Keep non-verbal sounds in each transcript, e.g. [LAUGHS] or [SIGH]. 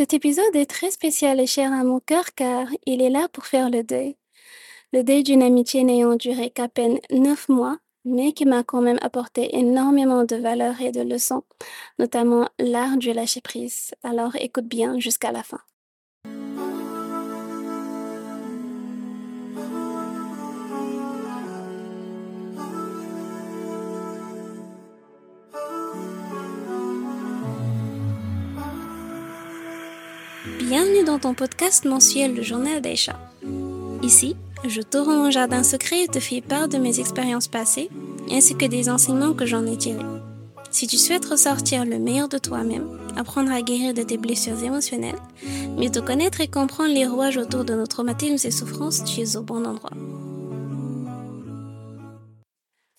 Cet épisode est très spécial et cher à mon cœur car il est là pour faire le deuil. Le deuil d'une amitié n'ayant duré qu'à peine neuf mois, mais qui m'a quand même apporté énormément de valeurs et de leçons, notamment l'art du lâcher-prise. Alors écoute bien jusqu'à la fin. Bienvenue dans ton podcast mensuel Le Journal d'Aïcha. Ici, je te rends mon jardin secret et te fais part de mes expériences passées, ainsi que des enseignements que j'en ai tirés. Si tu souhaites ressortir le meilleur de toi-même, apprendre à guérir de tes blessures émotionnelles, mieux te connaître et comprendre les rouages autour de nos traumatismes et souffrances, tu es au bon endroit.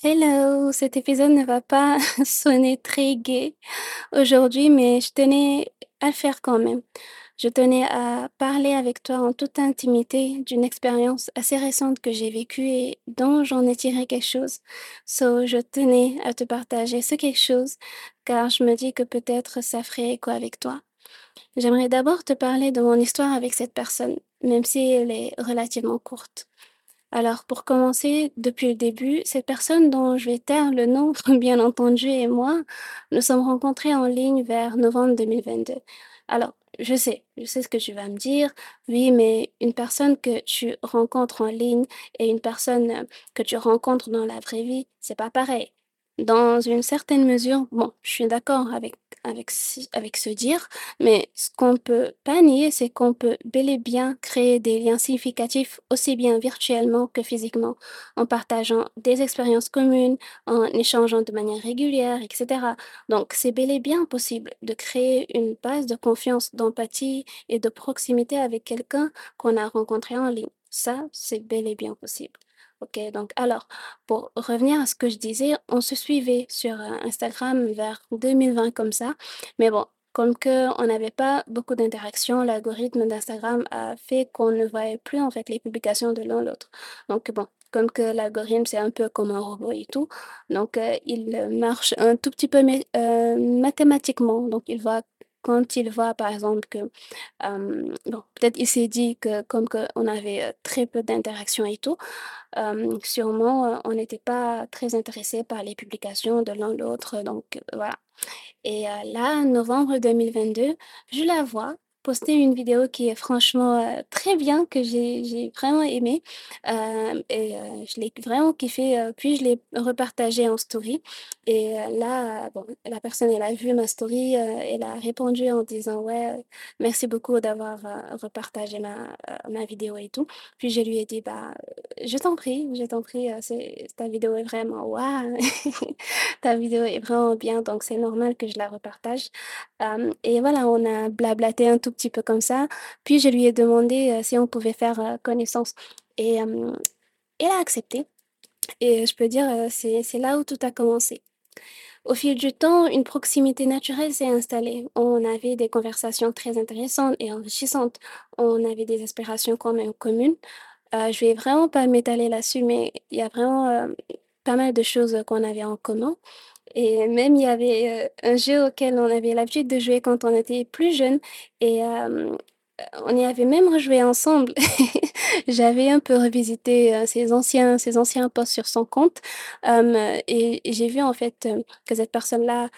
Hello, cet épisode ne va pas [LAUGHS] sonner très gai aujourd'hui, mais je tenais à le faire quand même. Je tenais à parler avec toi en toute intimité d'une expérience assez récente que j'ai vécue et dont j'en ai tiré quelque chose. So, je tenais à te partager ce quelque chose car je me dis que peut-être ça ferait écho avec toi. J'aimerais d'abord te parler de mon histoire avec cette personne, même si elle est relativement courte. Alors, pour commencer, depuis le début, cette personne dont je vais taire le nom, [LAUGHS] bien entendu, et moi, nous sommes rencontrés en ligne vers novembre 2022. Alors, je sais, je sais ce que tu vas me dire. Oui, mais une personne que tu rencontres en ligne et une personne euh, que tu rencontres dans la vraie vie, c'est pas pareil. Dans une certaine mesure, bon, je suis d'accord avec avec avec ce dire, mais ce qu'on peut pas nier, c'est qu'on peut bel et bien créer des liens significatifs aussi bien virtuellement que physiquement, en partageant des expériences communes, en échangeant de manière régulière, etc. Donc, c'est bel et bien possible de créer une base de confiance, d'empathie et de proximité avec quelqu'un qu'on a rencontré en ligne. Ça, c'est bel et bien possible. OK, donc alors, pour revenir à ce que je disais, on se suivait sur euh, Instagram vers 2020 comme ça. Mais bon, comme que on n'avait pas beaucoup d'interactions, l'algorithme d'Instagram a fait qu'on ne voyait plus en fait les publications de l'un l'autre. Donc bon, comme que l'algorithme c'est un peu comme un robot et tout, donc euh, il marche un tout petit peu euh, mathématiquement. Donc il va quand il voit par exemple que, bon, peut-être il s'est dit que comme que on avait très peu d'interactions et tout, sûrement on n'était pas très intéressé par les publications de l'un l'autre, donc voilà. Et là, novembre 2022, je la vois poster une vidéo qui est franchement euh, très bien, que j'ai vraiment aimé. Euh, et euh, je l'ai vraiment kiffé. puis je l'ai repartagé en story. Et là, bon, la personne, elle a vu ma story, elle a répondu en disant, ouais, merci beaucoup d'avoir repartagé ma, ma vidéo et tout. Puis je lui ai dit, bah, je t'en prie, je t'en prie, ta vidéo est vraiment, waouh, [LAUGHS] ta vidéo est vraiment bien, donc c'est normal que je la repartage. Et voilà, on a blablaté un tout petit peu comme ça. Puis je lui ai demandé euh, si on pouvait faire euh, connaissance. Et euh, elle a accepté. Et je peux dire, euh, c'est, là où tout a commencé. Au fil du temps, une proximité naturelle s'est installée. On avait des conversations très intéressantes et enrichissantes. On avait des aspirations quand communes. Euh, je vais vraiment pas m'étaler là-dessus, mais il y a vraiment euh, pas mal de choses qu'on avait en commun. Et même il y avait euh, un jeu auquel on avait l'habitude de jouer quand on était plus jeune. Et euh, on y avait même rejoué ensemble. [LAUGHS] J'avais un peu revisité euh, ses anciens, ses anciens posts sur son compte. et j'ai vu en fait que cette personne-là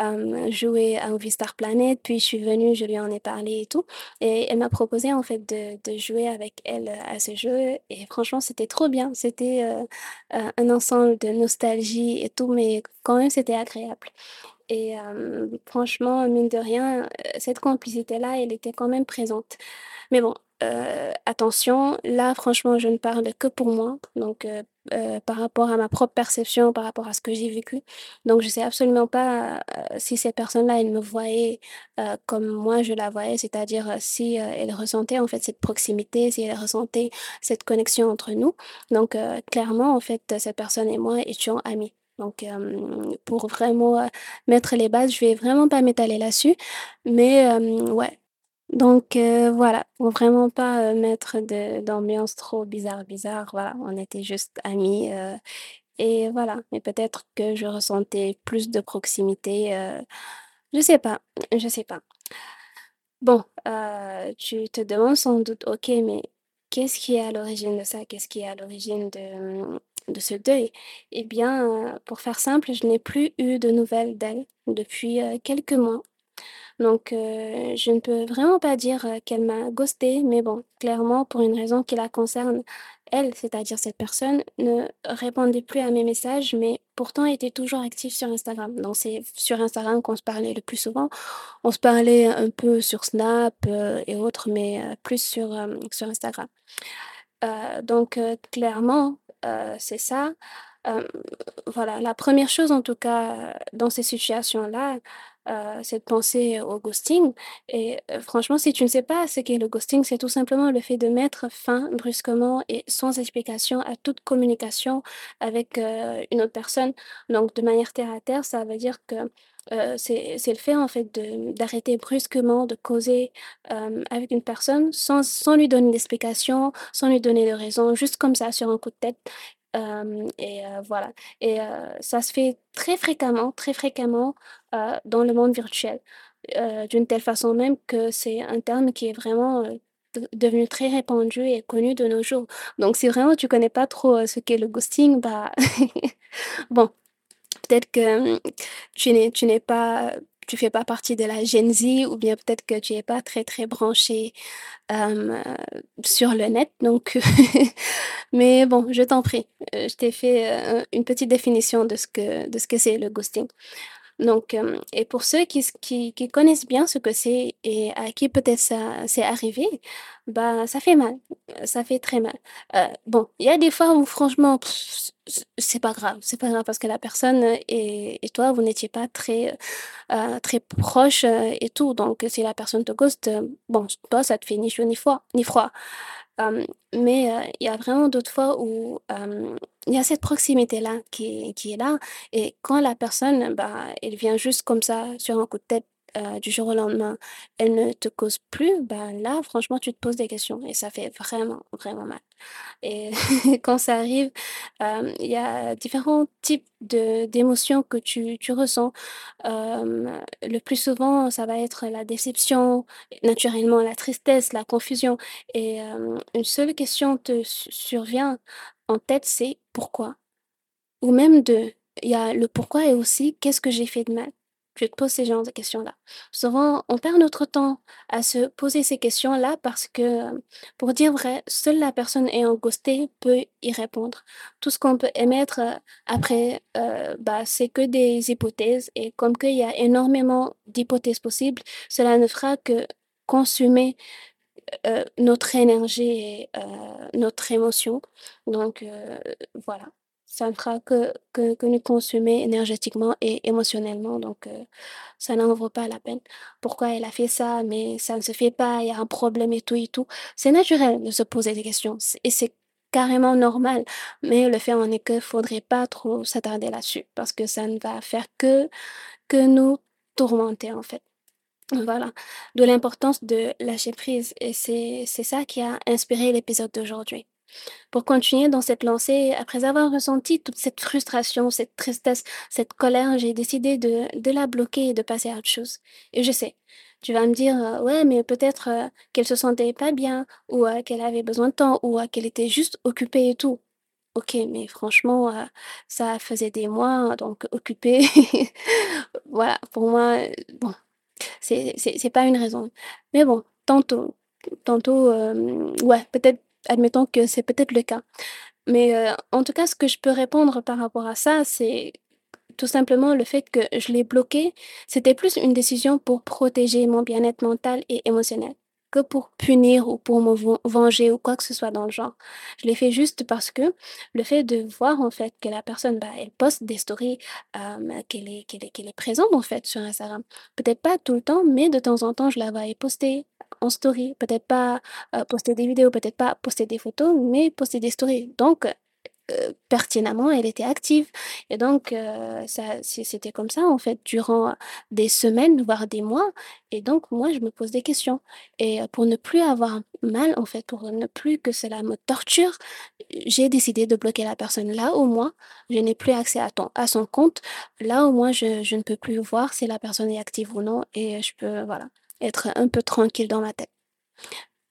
euh, jouait à Movie Star Planet. Puis je suis venue, je lui en ai parlé et tout. Et elle m'a proposé en fait de, jouer avec elle euh, à ce jeu. Et franchement, c'était trop bien. C'était euh, un ensemble de nostalgie et tout, mais quand même, c'était agréable. Et franchement, mine de rien, cette complicité-là, elle était quand même présente. Mais bon, euh, attention, là, franchement, je ne parle que pour moi. Donc, euh, euh, par rapport à ma propre perception, par rapport à ce que j'ai vécu. Donc, je sais absolument pas si ces personnes-là, elles me voyaient comme moi je la voyais, c'est-à-dire si elles ressentaient en fait cette proximité, si elles ressentaient cette connexion entre nous. Donc, clairement, en fait, cette personne et moi étions amis. Donc, pour vraiment mettre les bases, je vais vraiment pas m'étaler là-dessus. Mais ouais. Donc, euh, voilà. Vraiment pas euh, mettre d'ambiance trop bizarre, bizarre. Voilà. On était juste amis. euh, et voilà. Mais peut-être que je ressentais plus de proximité. euh, je sais pas. Je sais pas. Bon, heu, tu te demandes sans doute: «OK, mais qu'est-ce qui est à l'origine de ça? Qu'est-ce qui est à l'origine de, ce deuil?» et bien, heu, pour faire simple, je n'ai plus eu de nouvelles d'elle depuis, heu, quelques mois. Donc, heu, je ne peux vraiment pas dire, heu, qu'elle m'a ghostée, mais bon, clairement pour une raison qui la concerne elle, c'est-à-dire cette personne ne répondait plus à mes messages, mais pourtant était toujours active sur Instagram. Donc c'est sur Instagram qu'on se parlait le plus souvent. On se parlait un peu sur Snap, heu, et autres, mais, plus sur, sur Instagram. Donc, clairement, c'est ça. Voilà, la première chose en tout cas, dans ces situations-là, heu, c'est de penser au ghosting et heu, franchement, si tu ne sais pas ce qu'est le ghosting, c'est tout simplement le fait de mettre fin brusquement et sans explication à toute communication avec, heu, une autre personne. Donc de manière terre à terre, ça veut dire que, c'est le fait en fait d'arrêter brusquement de causer, avec une personne sans sans lui donner d'explication, sans lui donner de raison, juste comme ça sur un coup de tête. Et voilà et ça se fait très fréquemment, très fréquemment, dans le monde virtuel. D'une telle façon même que c'est un terme qui est vraiment, devenu très répandu et connu de nos jours. Donc si vraiment tu connais pas trop, ce qu'est le ghosting, bah, [LAUGHS] bon, peut-être que, mmh, tu n'es tu n'es pas tu fais pas partie de la Gen Z ou bien peut-être que tu es pas très, très branché, heu, sur le net donc [LAUGHS] mais bon, je t'en prie, heu, je t'ai fait, heu, une petite définition de ce que de ce que c'est le ghosting. Donc, hem et pour ceux qui qui qui connaissent bien ce que c'est et à qui peut-être ça c'est arrivé, bah, ça fait mal, heu, ça fait très mal. Heu, bon, il y a des fois où franchement, c'est pas grave, c'est pas grave parce que la personne, et et toi, vous n'étiez pas très, heu heu, très proches, et tout. Donc si la personne te ghost, bon, toi, ça te fait ni chaud ni froid ni froid. Mais il y a vraiment d'autres fois où, il y a cette proximité-là qui qui est là et quand la personne, bah, elle vient juste comme ça sur un coup de tête, heu, du jour au lendemain, elle ne te cause plus, bah, là, franchement, tu te poses des questions et ça fait vraiment, vraiment mal et [LAUGHS] quand ça arrive, hem, il y a différents types de d'émotions que tu tu ressens. Hem, le plus souvent, ça va être la déception, naturellement la tristesse, la confusion et une seule question te su survient en tête, c'est: «Pourquoi?» ou même 2, il y a le pourquoi et aussi qu'est-ce que j'ai fait de mal? Tu te poses ces genres de questions-là. Souvent, on perd notre temps à se poser ces questions-là parce que, pour dire vrai, seule la personne ayant ghosté peut y répondre. Tout ce qu'on peut émettre, heu, après, heu, bah, c'est que des hypothèses et comme qu'il y a énormément d'hypothèses possibles, cela ne fera que consumer, heu, notre énergie et notre émotion. Donc voilà, ça ne fera que que que nous consumer énergétiquement et émotionnellement donc heu, ça n'en vaut pas la peine. Pourquoi elle a fait ça? Mais ça ne se fait pas, il y a un problème et tout et tout. C'est naturel de se poser des questions, et c'est carrément normal, mais le fait en est que faudrait pas trop s'attarder là-dessus parce que ça ne va faire que que nous tourmenter, en fait. Voilà, d'où l'importance de lâcher prise et c'est ça qui a inspiré l'épisode d'aujourd'hui. Pour continuer dans cette lancée, après avoir ressenti toute cette frustration, cette tristesse, cette colère, j'ai décidé de la bloquer et de passer à autre chose et je sais, tu vas me dire: «Heu, ouais, mais peut-être, heu, qu'elle se sentait pas bien ou heu, qu'elle avait besoin de temps ou heu, qu'elle était juste occupée et tout». OK, mais franchement, ça faisait des mois donc occupée, [LAUGHS] voilà, pour moi, bon, c'est pas une raison. Mais bon, tantôt tantôt, ouais, peut-être admettons que c'est peut-être le cas. Mais heu, en tout cas, ce que je peux répondre par rapport à ça, c'est tout simplement le fait que je l'ai bloqué, c'était plus une décision pour protéger mon bien-être mental et émotionnel, que pour punir ou pour me ven venger ou quoi que ce soit dans le genre. Je l'ai fait juste parce que le fait de voir en fait que la personne, bah, elle poste des stories, hem, qu'elle est qu'elle est qu'elle est présente en fait sur Instagram. Peut-être pas tout le temps, mais de temps en temps, je la voyais poster en story. Peut-être pas, heu, poster des vidéos, peut-être pas poster des photos, mais poster des stories. Donc pertinemment, elle était active et donc c'est c'était comme ça en fait durant des semaines, voire des mois et donc moi je me pose des questions et heu, pour ne plus avoir mal en fait, pour ne plus que cela me torture, j'ai décidé de bloquer la personne. Là au moins, je n'ai plus accès à ton à son compte. Là au moins je je ne peux plus voir si la personne est active ou non et je peux voilà être un peu tranquille dans ma tête.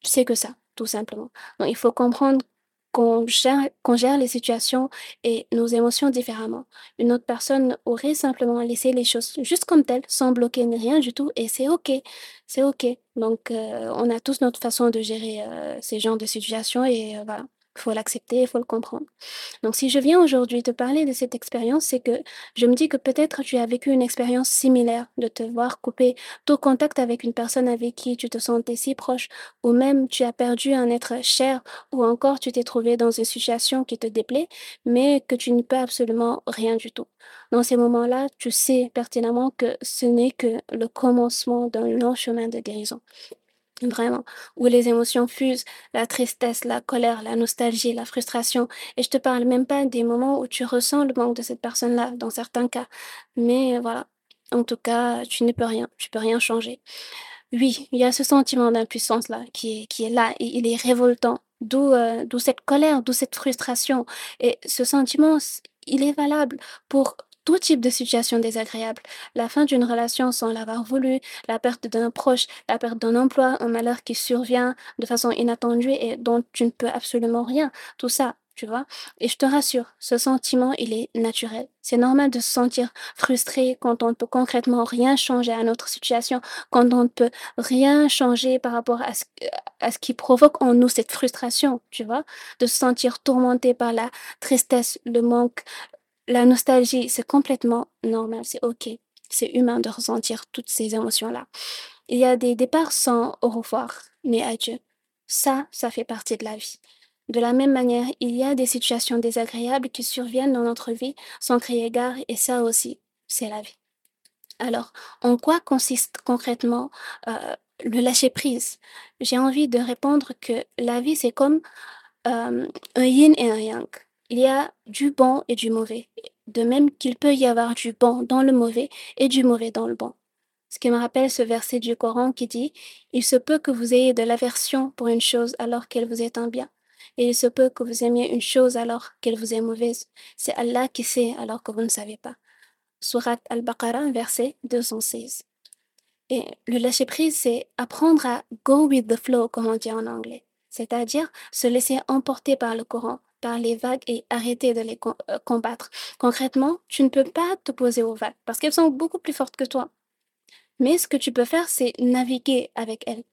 C'est que ça, tout simplement. Donc il faut comprendre qu'on gère les situations et nos émotions différemment. Une autre personne aurait simplement laissé les choses juste comme telles, sans bloquer ni rien du tout et c'est OK, c'est OK. Donc heu, on a tous notre façon de gérer, heu, ces genres de situations et heu, voilà. Faut l'accepter, il faut le comprendre. Donc si je viens aujourd'hui te parler de cette expérience, c'est que je me dis que peut-être tu as vécu une expérience similaire, de te voir couper tout contact avec une personne avec qui tu te sentais si proche, ou même tu as perdu un être cher, ou encore tu t'es trouvé dans une situation qui te déplaît, mais que tu ne peux absolument rien du tout. Dans ces moments-là, tu sais pertinemment que ce n'est que le commencement d'un long chemin de guérison. Vraiment, où les émotions fusent, la tristesse, la colère, la nostalgie, la frustration. Et je te parle même pas des moments où tu ressens le manque de cette personne-là, dans certains cas. Mais voilà, en tout cas, tu ne peux rien, tu peux rien changer. Oui, il y a ce sentiment d'impuissance-là qui est, qui est là et il est révoltant. D'où euh, cette colère, d'où cette frustration. Et ce sentiment, il est valable pour tout type de situation désagréable. La fin d'une relation sans l'avoir voulu, la perte d'un proche, la perte d'un emploi, un malheur qui survient de façon inattendue et dont tu ne peux absolument rien. Tout ça, tu vois. Et je te rassure, ce sentiment, il est naturel. C'est normal de se sentir frustré quand on ne peut concrètement rien changer à notre situation, quand on ne peut rien changer par rapport à ce, à ce qui provoque en nous cette frustration, tu vois, de se sentir tourmenté par la tristesse, le manque, la nostalgie, c'est complètement normal, c'est OK. C'est humain de ressentir toutes ces émotions-là. Il y a des départs sans au revoir, mais adieu. Ça, ça fait partie de la vie. De la même manière, il y a des situations désagréables qui surviennent dans notre vie sans crier gare, et ça aussi, c'est la vie. Alors, en quoi consiste concrètement euh, le lâcher-prise J'ai envie de répondre que la vie, c'est comme euh, un yin et un yang. Il y a du bon et du mauvais. De même qu'il peut y avoir du bon dans le mauvais et du mauvais dans le bon. Ce qui me rappelle ce verset du Coran qui dit Il se peut que vous ayez de l'aversion pour une chose alors qu'elle vous est un bien. Et il se peut que vous aimiez une chose alors qu'elle vous est mauvaise. C'est Allah qui sait alors que vous ne savez pas. Surat Al-Baqarah, verset 216. Et le lâcher-prise, c'est apprendre à go with the flow, comme on dit en anglais. C'est-à-dire se laisser emporter par le courant, par les vagues et arrêter de les euh, combattre. Concrètement, tu ne peux pas t'opposer aux vagues parce qu'elles sont beaucoup plus fortes que toi. Mais ce que tu peux faire, c'est naviguer avec elles.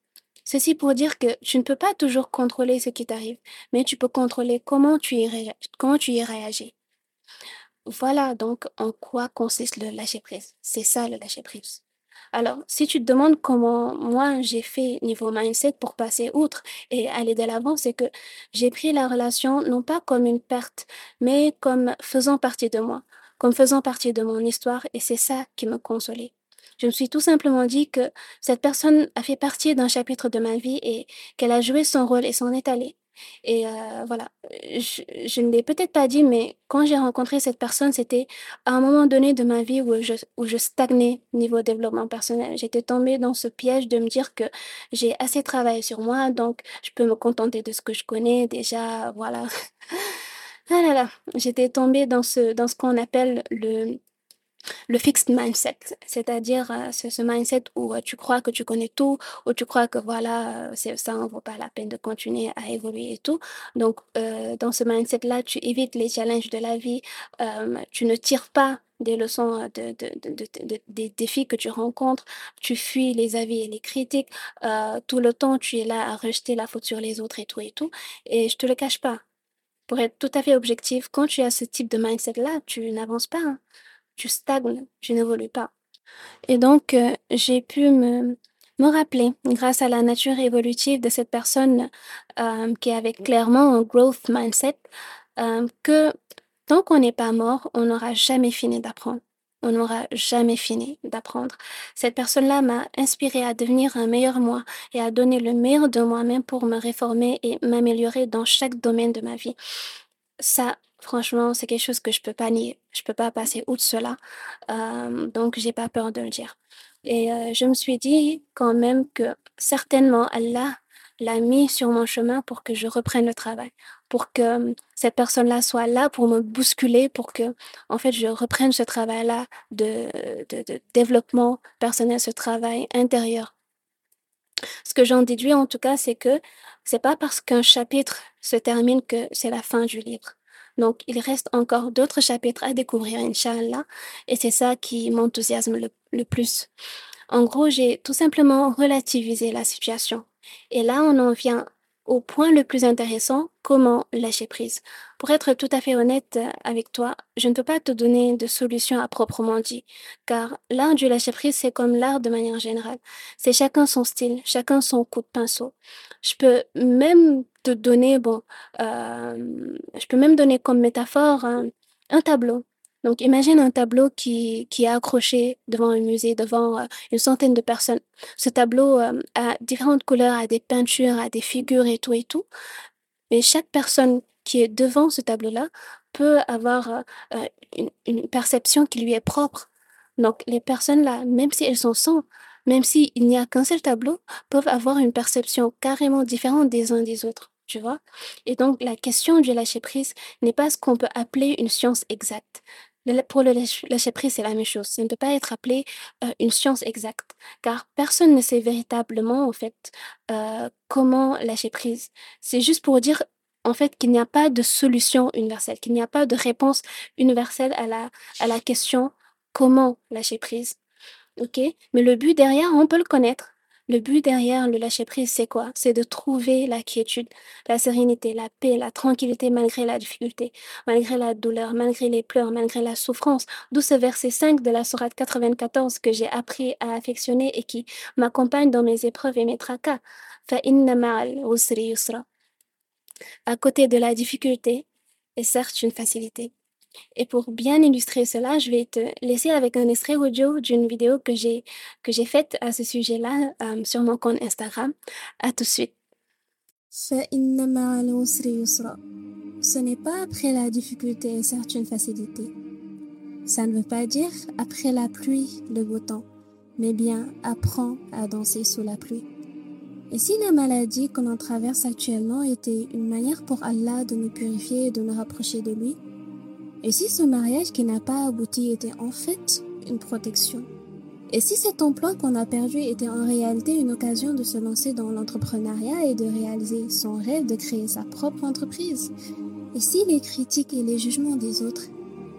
Ceci pour dire que tu ne peux pas toujours contrôler ce qui t'arrive, mais tu peux contrôler comment tu y, comment tu y réagis. Voilà donc en quoi consiste le lâcher-prise. C'est ça le lâcher-prise. Alors, si tu te demandes comment moi j'ai fait niveau mindset pour passer outre et aller de l'avant, c'est que j'ai pris la relation non pas comme une perte, mais comme faisant partie de moi, comme faisant partie de mon histoire et c'est ça qui me consolait. Je me suis tout simplement dit que cette personne a fait partie d'un chapitre de ma vie et qu'elle a joué son rôle et s'en est allée. Et euh, voilà, je, je ne l'ai peut-être pas dit, mais quand j'ai rencontré cette personne, c'était à un moment donné de ma vie où je, où je stagnais niveau développement personnel. J'étais tombée dans ce piège de me dire que j'ai assez travaillé sur moi, donc je peux me contenter de ce que je connais déjà, voilà. [LAUGHS] Ah là là, j'étais tombée dans ce, dans ce qu'on appelle le, le fixed mindset, c'est-à-dire euh, ce mindset où euh, tu crois que tu connais tout, où tu crois que voilà, euh, c'est, ça ne vaut pas la peine de continuer à évoluer et tout. Donc, dans ce mindset-là, tu évites les challenges de la vie, tu ne tires pas des leçons de, de- de- de- de- des défis que tu rencontres, tu fuis les avis et les critiques, tout le temps tu es là à rejeter la faute sur les autres et tout et tout. Et je te le cache pas, pour être tout à fait objectif, quand tu as ce type de mindset-là, tu n'avances pas. hein tu stagnes, tu n'évolues pas. Et donc, euh, j'ai pu me, me rappeler, grâce à la nature évolutive de cette personne euh, qui avait clairement un growth mindset, euh, que tant qu'on n'est pas mort, on n'aura jamais fini d'apprendre. On n'aura jamais fini d'apprendre. Cette personne-là m'a inspiré à devenir un meilleur moi et à donner le meilleur de moi-même pour me réformer et m'améliorer dans chaque domaine de ma vie. Ça, franchement, c'est quelque chose que je peux pas nier. Je peux pas passer outre cela. Euh, donc, j'ai pas peur de le dire. Et euh, je me suis dit quand même que certainement Allah l'a mis sur mon chemin pour que je reprenne le travail, pour que euh, cette personne-là soit là pour me bousculer, pour que en fait je reprenne ce travail-là de, de, de développement personnel, ce travail intérieur Ce que j'en déduis en tout cas, c'est que c'est pas parce qu'un chapitre se termine que c'est la fin du livre. Donc, il reste encore d'autres chapitres à découvrir, Inch'Allah, et c'est ça qui m'enthousiasme le, le plus. En gros, j'ai tout simplement relativisé la situation. Et là, on en vient au point le plus intéressant, comment lâcher prise. Pour être tout à fait honnête avec toi, je ne peux pas te donner de solution à proprement dit, car l'art du lâcher prise, c'est comme l'art de manière générale. C'est chacun son style, chacun son coup de pinceau. Je peux même te donner, bon, euh, je peux même donner comme métaphore un, tableau. Donc, imagine un tableau qui, qui est accroché devant un musée, devant euh, une centaine de personnes. Ce tableau euh, a différentes couleurs, a des peintures, a des figures et tout et tout. Mais chaque personne qui est devant ce tableau-là peut avoir une, une perception qui lui est propre. Donc, les personnes-là, même si elles sont 100, même s'il n'y a qu'un seul tableau, peuvent avoir une perception carrément différente des uns des autres. Tu vois? Et donc, la question du lâcher prise n'est pas ce qu'on peut appeler une science exacte. Pour le lâch- lâcher prise, c'est la même chose. Ça ne peut pas être appelé euh, une science exacte, car personne ne sait véritablement, en fait, euh, comment lâcher prise. C'est juste pour dire, en fait, qu'il n'y a pas de solution universelle, qu'il n'y a pas de réponse universelle à la, à la question comment lâcher prise. OK? Mais le but derrière, on peut le connaître. Le but derrière le lâcher-prise, c'est quoi? C'est de trouver la quiétude, la sérénité, la paix, la tranquillité malgré la difficulté, malgré la douleur, malgré les pleurs, malgré la souffrance. D'où ce verset 5 de la Sourate 94 que j'ai appris à affectionner et qui m'accompagne dans mes épreuves et mes tracas. À côté de la difficulté, est certes une facilité. Et pour bien illustrer cela, je vais te laisser avec un extrait audio d'une vidéo que j'ai que j'ai faite à ce sujet-là euh, sur mon compte Instagram. À tout de suite. Ce n'est pas après la difficulté, certes une facilité. Ça ne veut pas dire après la pluie, le beau temps, mais bien apprends à danser sous la pluie. Et si la maladie que l'on traverse actuellement était une manière pour Allah de nous purifier et de nous rapprocher de lui, et si ce mariage qui n'a pas abouti était en fait une protection? Et si cet emploi qu'on a perdu était en réalité une occasion de se lancer dans l'entrepreneuriat et de réaliser son rêve de créer sa propre entreprise? Et si les critiques et les jugements des autres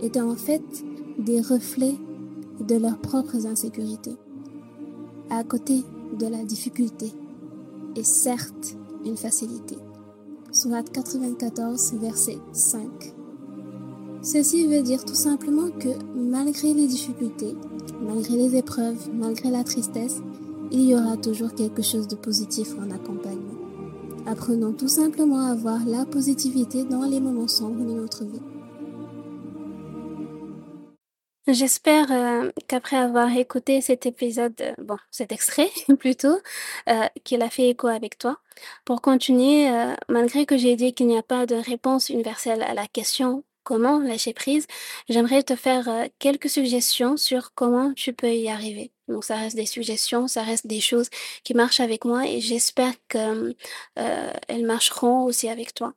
étaient en fait des reflets de leurs propres insécurités À côté de la difficulté est certes une facilité? Surat 94, verset 5. Ceci veut dire tout simplement que malgré les difficultés, malgré les épreuves, malgré la tristesse, il y aura toujours quelque chose de positif en accompagnement. Apprenons tout simplement à voir la positivité dans les moments sombres de notre vie. J'espère euh, qu'après avoir écouté cet épisode, euh, bon, cet extrait [LAUGHS] plutôt, euh, qu'il a fait écho avec toi. Pour continuer, malgré que j'ai dit qu'il n'y a pas de réponse universelle à la question comment lâcher prise, j'aimerais te faire euh, quelques suggestions sur comment tu peux y arriver. Donc ça reste des suggestions, ça reste des choses qui marchent avec moi et j'espère que euh, marcheront aussi avec toi.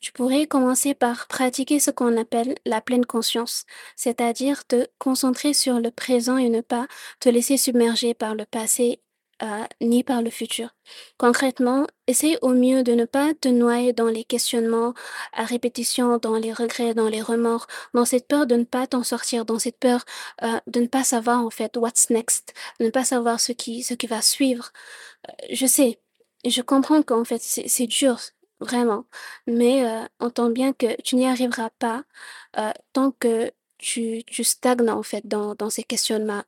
Tu pourrais commencer par pratiquer ce qu'on appelle la pleine conscience, c'est-à-dire te concentrer sur le présent et ne pas te laisser submerger par le passé euh, ni par le futur. Concrètement, essaye au mieux de ne pas te noyer dans les questionnements à répétition, dans les regrets, dans les remords, dans cette peur de ne pas t'en sortir, dans cette peur euh, de ne pas savoir en fait what's next, ne pas savoir ce qui, ce qui va suivre. Euh, je sais, je comprends qu'en fait c'est c'est dur, vraiment, mais euh, entends bien que tu n'y arriveras pas euh, tant que tu, stagnes en fait dans, ces questionnements,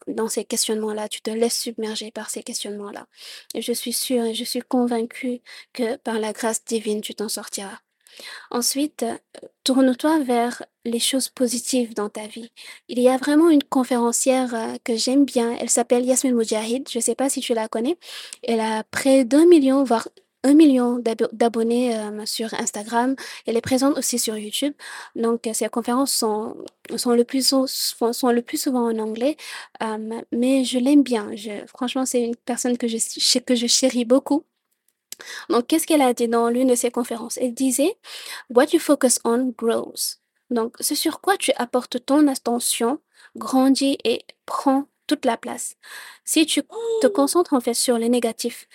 questionnements-là, tu te laisses submerger par ces questionnements-là. Et je suis sûre et je suis convaincue que par la grâce divine, tu t'en sortiras. Ensuite, euh, tourne-toi vers les choses positives dans ta vie. Il y a vraiment une conférencière euh, que j'aime bien. Elle s'appelle Yasmin Moujahid. Je ne sais pas si tu la connais. Elle a près d'un million, voire un million d'abo- d'abonnés euh, sur Instagram. Elle est présente aussi sur YouTube. Donc, euh, ses conférences sont, sont, le plus, sont, sont le plus souvent en anglais. Euh, mais je l'aime bien. Je, franchement, c'est une personne que je, que je chéris beaucoup. Donc, qu'est-ce qu'elle a dit dans l'une de ses conférences? Elle disait, What you focus on grows. Donc, ce sur quoi tu apportes ton attention grandit et prend toute la place. Si tu te concentres en fait sur les négatifs,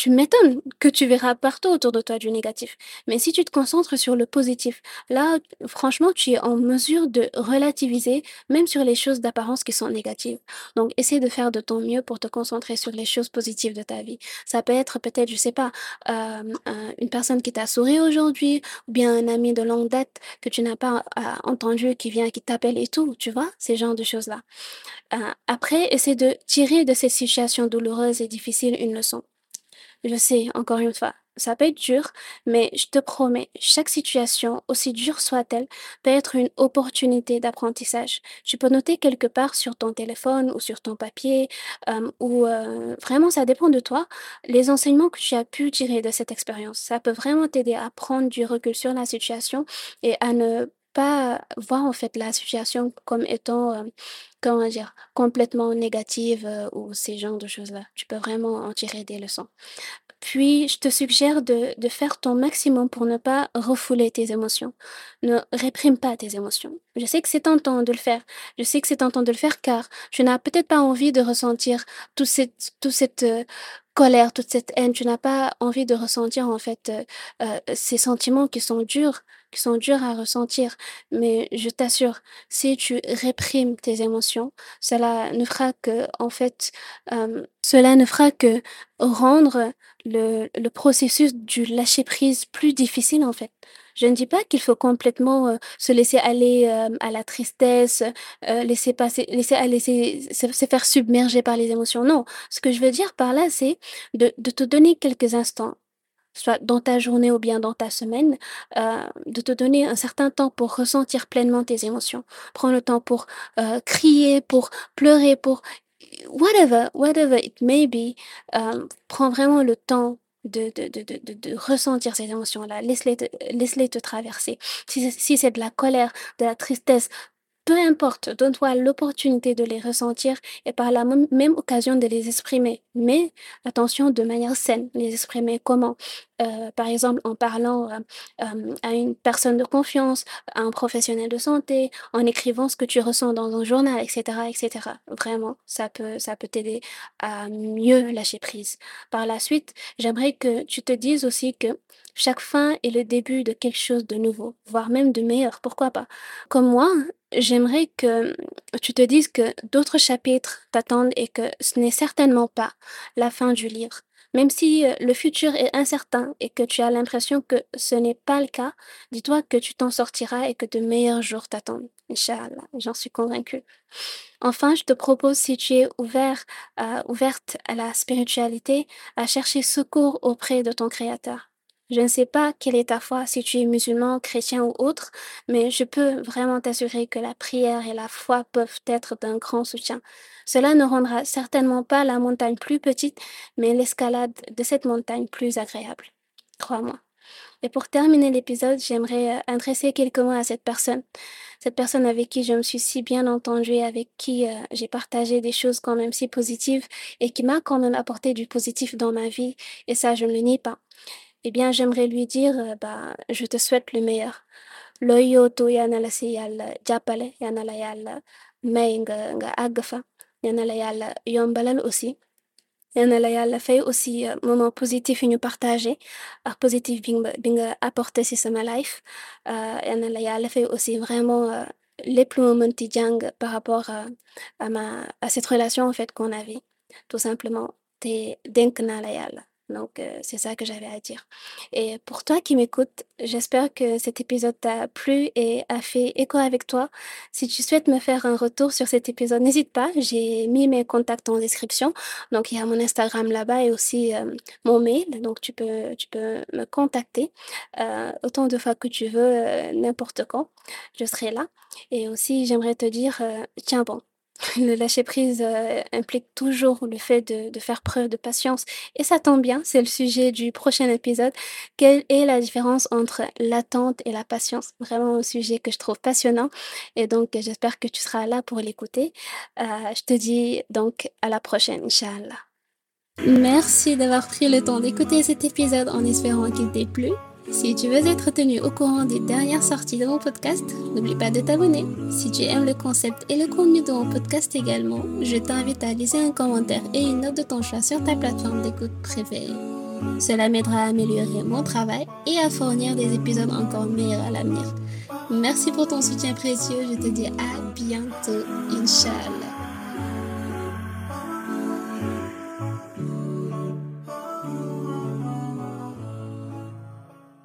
tu m'étonnes que tu verras partout autour de toi du négatif. Mais si tu te concentres sur le positif, là, franchement, tu es en mesure de relativiser même sur les choses d'apparence qui sont négatives. Donc, essaie de faire de ton mieux pour te concentrer sur les choses positives de ta vie. Ça peut être peut-être, je sais pas, euh, une personne qui t'a souri aujourd'hui, ou bien un ami de longue date que tu n'as pas euh, entendu qui vient, qui t'appelle et tout, tu vois, ces genres de choses-là. Euh, après, essaie de tirer de ces situations douloureuses et difficiles une leçon. Je sais, encore une fois, ça peut être dur, mais je te promets, chaque situation, aussi dure soit-elle, peut être une opportunité d'apprentissage. Tu peux noter quelque part sur ton téléphone ou sur ton papier, euh, ou euh, vraiment, ça dépend de toi, les enseignements que tu as pu tirer de cette expérience. Ça peut vraiment t'aider à prendre du recul sur la situation et à ne pas voir en fait la situation comme étant, euh, comment dire, complètement négative ou ces genres de choses-là. Tu peux vraiment en tirer des leçons. Puis, je te suggère de, de faire ton maximum pour ne pas refouler tes émotions. Ne réprime pas tes émotions. Je sais que c'est tentant de le faire. Je sais que c'est tentant de le faire car tu n'as peut-être pas envie de ressentir toute cette, toute cette euh, colère, toute cette haine. Tu n'as pas envie de ressentir en fait euh, euh, ces sentiments qui sont durs, qui sont durs à ressentir. Mais je t'assure, si tu réprimes tes émotions, cela ne fera que en fait, cela ne fera que rendre le, le processus du lâcher prise plus difficile en fait. Je ne dis pas qu'il faut complètement euh, se laisser aller euh, à la tristesse, euh, laisser passer, laisser, se, faire submerger par les émotions. Non, ce que je veux dire par là, c'est de, de, te donner quelques instants, soit dans ta journée ou bien dans ta semaine, de te donner un certain temps pour ressentir pleinement tes émotions. Prends le temps pour crier, pour pleurer, pour whatever, whatever it may be. prends vraiment le temps de, de, de, de, ressentir ces émotions-là. Laisse-les te, laisse te traverser. Si, si c'est de la colère, de la tristesse, peu importe, donne-toi l'opportunité de les ressentir et par la même occasion de les exprimer. Mais attention, de manière saine, les exprimer comment? Euh, Par exemple, en parlant euh, euh, à une personne de confiance, à un professionnel de santé, en écrivant ce que tu ressens dans un journal, etc., etc. Vraiment, ça peut, ça peut t'aider à mieux lâcher prise. Par la suite, j'aimerais que tu te dises aussi que chaque fin est le début de quelque chose de nouveau, voire même de meilleur. Pourquoi pas? Comme moi, J'aimerais que tu te dises que d'autres chapitres t'attendent et que ce n'est certainement pas la fin du livre. Même si euh, le futur est incertain et que tu as l'impression que ce n'est pas le cas, dis-toi que tu t'en sortiras et que de meilleurs jours t'attendent. Inch'Allah, j'en suis convaincue. Enfin, je te propose, si tu es ouvert, euh, ouverte à la spiritualité, à chercher secours auprès de ton Créateur. Je ne sais pas quelle est ta foi, si tu es musulman, chrétien ou autre, mais je peux vraiment t'assurer que la prière et la foi peuvent être d'un grand soutien. Cela ne rendra certainement pas la montagne plus petite, mais l'escalade de cette montagne plus agréable. Crois-moi. Et pour terminer l'épisode, j'aimerais euh, adresser quelques mots à cette personne. Cette personne avec qui je me suis si bien entendue avec qui euh, j'ai partagé des choses quand même si positives et qui m'a quand même apporté du positif dans ma vie. Et ça, je ne le nie pas eh bien, j'aimerais lui dire, euh, bah, je te souhaite le meilleur. Loyo to yana la si yalla jàppale yana la yalla may nga nga àgg yana la yalla yombalal aussi. Yana la yalla fay aussi euh, moment positif yi ñu partagé positif bi nga bi nga apporté ci sama life. Euh, yana la yalla fay aussi vraiment lépp lu ma mënti jàng par rapport à, ma à cette relation en fait qu'on avait tout simplement te dénk naa la donc, euh, c'est ça que j'avais à dire. Et pour toi qui m'écoutes, j'espère que cet épisode t'a plu et a fait écho avec toi. Si tu souhaites me faire un retour sur cet épisode, n'hésite pas. J'ai mis mes contacts en description. Donc, il y a mon Instagram là-bas et aussi euh, mon mail. Donc, tu peux, tu peux me contacter euh, autant de fois que tu veux, n'importe quand. Je serai là. Et aussi, j'aimerais te dire, tiens bon, [LAUGHS] Le lâcher prise euh, implique toujours le fait de, faire preuve de patience. Et ça tombe bien, c'est le sujet du prochain épisode. Quelle est la différence entre l'attente et la patience? Vraiment un sujet que je trouve passionnant. Et donc, j'espère que tu seras là pour l'écouter. Euh, je te dis donc à la prochaine, Inch'Allah. Merci d'avoir pris le temps d'écouter cet épisode en espérant qu'il t'ait plu. Si tu veux être tenu au courant des dernières sorties de mon podcast, n'oublie pas de t'abonner. Si tu aimes le concept et le contenu de mon podcast également, je t'invite à laisser un commentaire et une note de ton choix sur ta plateforme d'écoute préférée. Cela m'aidera à améliorer mon travail et à fournir des épisodes encore meilleurs à l'avenir. Merci pour ton soutien précieux. Je te dis à bientôt, Inch'Allah.